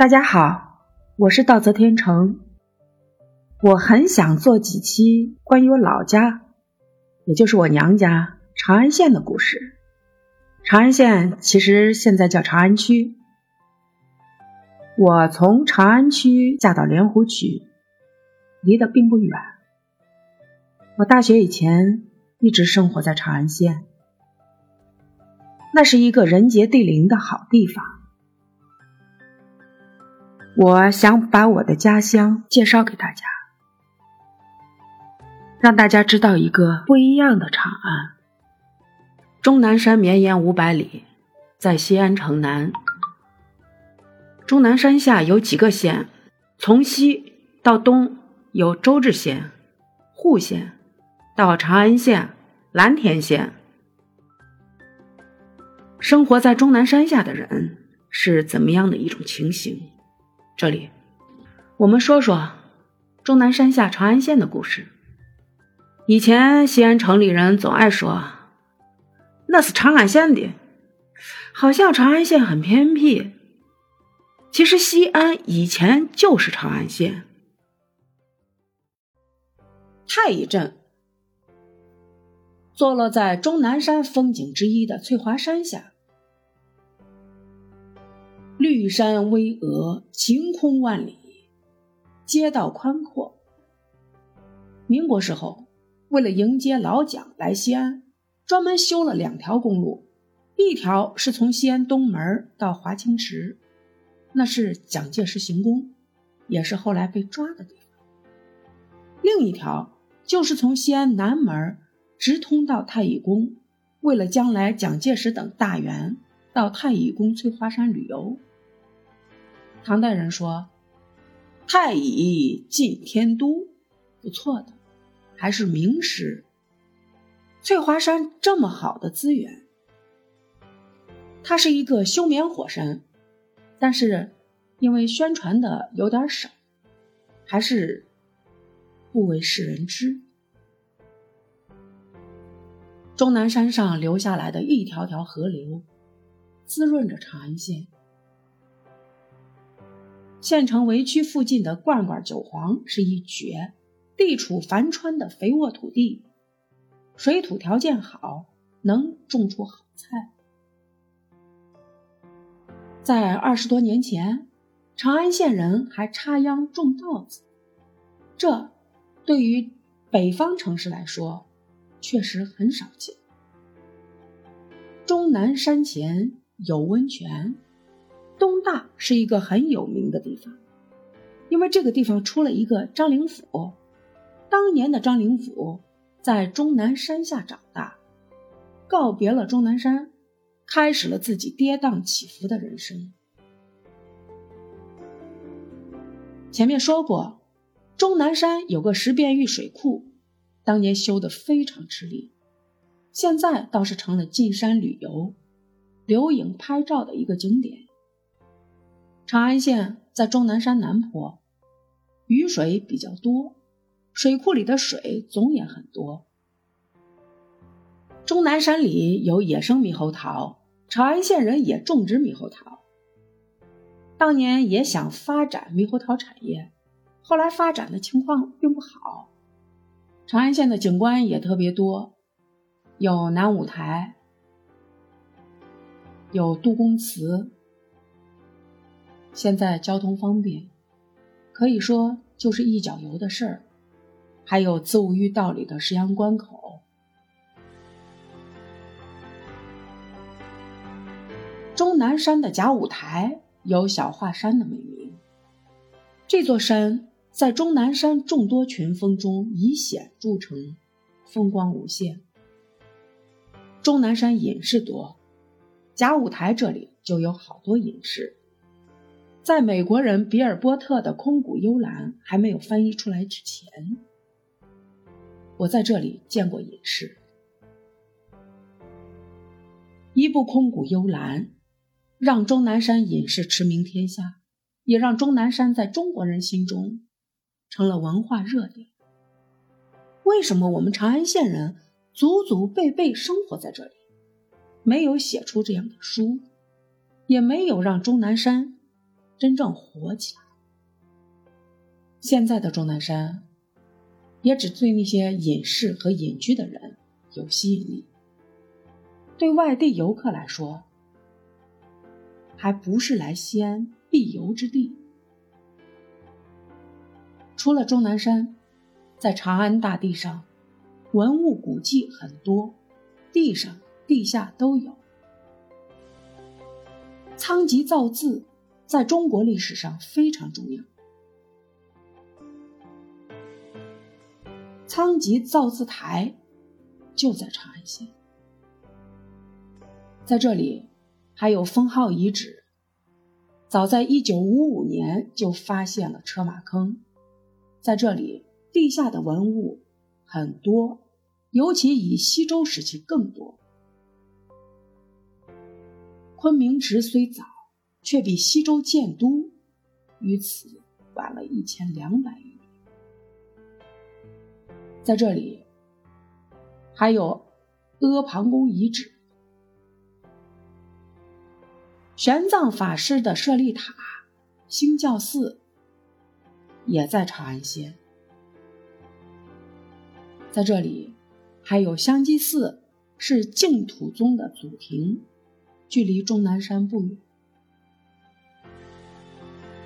大家好，我是道泽天成。我很想做几期关于我老家，也就是我娘家长安县的故事。长安县其实现在叫长安区。我从长安区嫁到莲湖区，离得并不远。我大学以前一直生活在长安县，那是一个人杰地灵的好地方。我想把我的家乡介绍给大家，让大家知道一个不一样的长安。终南山绵延五百里，在西安城南。终南山下有几个县，从西到东有周至县、户县，到长安县、蓝田县。生活在终南山下的人是怎么样的一种情形？这里，我们说说终南山下长安县的故事。以前西安城里人总爱说，那是长安县的，好像长安县很偏僻。其实西安以前就是长安县。太乙镇坐落在终南山风景之一的翠华山下。绿山巍峨，晴空万里，街道宽阔。民国时候，为了迎接老蒋来西安，专门修了两条公路，一条是从西安东门到华清池，那是蒋介石行宫，也是后来被抓的地方；另一条就是从西安南门直通到太乙宫，为了将来蒋介石等大员到太乙宫翠华山旅游。唐代人说：“太乙祭天都，不错的，还是名诗。翠华山这么好的资源，它是一个休眠火山，但是因为宣传的有点少，还是不为世人知。终南山上流下来的一条条河流，滋润着长安县。”县城围区附近的罐罐韭黄是一绝，地处樊川的肥沃土地，水土条件好，能种出好菜。在二十多年前，长安县人还插秧种稻子，这对于北方城市来说确实很少见。终南山前有温泉。东大是一个很有名的地方，因为这个地方出了一个张灵甫。当年的张灵甫在终南山下长大，告别了终南山，开始了自己跌宕起伏的人生。前面说过，终南山有个石变峪水库，当年修的非常吃力，现在倒是成了进山旅游、留影拍照的一个景点。长安县在终南山南坡，雨水比较多，水库里的水总也很多。终南山里有野生猕猴桃，长安县人也种植猕猴桃。当年也想发展猕猴桃产业，后来发展的情况并不好。长安县的景观也特别多，有南五台，有杜公祠。现在交通方便，可以说就是一脚油的事儿。还有子午峪道里的石阳关口，终南山的甲午台有小华山的美名。这座山在终南山众多群峰中以险著称，风光无限。终南山隐士多，甲午台这里就有好多隐士。在美国人比尔波特的《空谷幽兰》还没有翻译出来之前，我在这里见过隐士。一部《空谷幽兰》，让终南山隐士驰名天下，也让终南山在中国人心中成了文化热点。为什么我们长安县人祖祖辈辈生活在这里，没有写出这样的书，也没有让终南山？真正火起来。现在的终南山，也只对那些隐士和隐居的人有吸引力，对外地游客来说，还不是来西安必游之地。除了终南山，在长安大地上，文物古迹很多，地上地下都有。仓颉造字在中国历史上非常重要。仓颉造字台就在长安县，在这里还有封号遗址。早在一九五五年就发现了车马坑，在这里地下的文物很多，尤其以西周时期更多。昆明池虽早，却比西周建都于此晚了一千两百余年。在这里，还有阿房宫遗址、玄奘法师的舍利塔、兴教寺，也在长安县。在这里，还有香积寺，是净土宗的祖庭，距离终南山不远。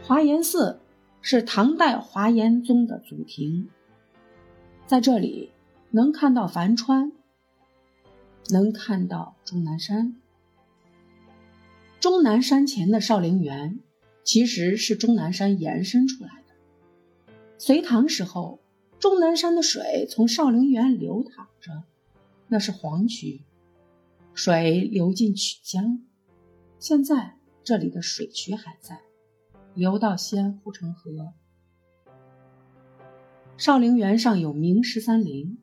华严寺是唐代华严宗的祖庭。在这里能看到樊川，能看到终南山。终南山前的少陵园其实是终南山延伸出来的。隋唐时候，终南山的水从少陵园流淌着，那是黄渠，水流进曲江。现在这里的水渠还在，流到西安护城河。少陵园上有明十三陵，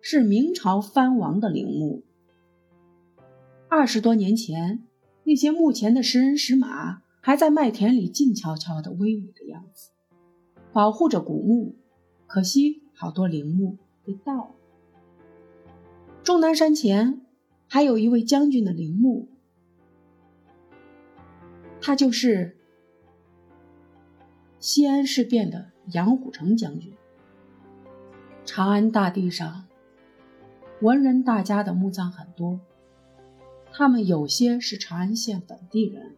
是明朝藩王的陵墓。二十多年前，那些墓前的石人石马还在麦田里静悄悄的威武的样子，保护着古墓。可惜好多陵墓被盗。终南山前还有一位将军的陵墓，他就是西安事变的杨虎城将军。长安大地上，文人大家的墓葬很多，他们有些是长安县本地人，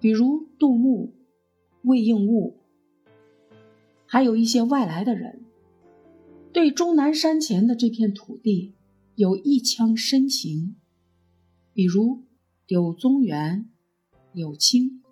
比如杜牧、魏应物，还有一些外来的人，对终南山前的这片土地有一腔深情，比如柳宗元、柳青。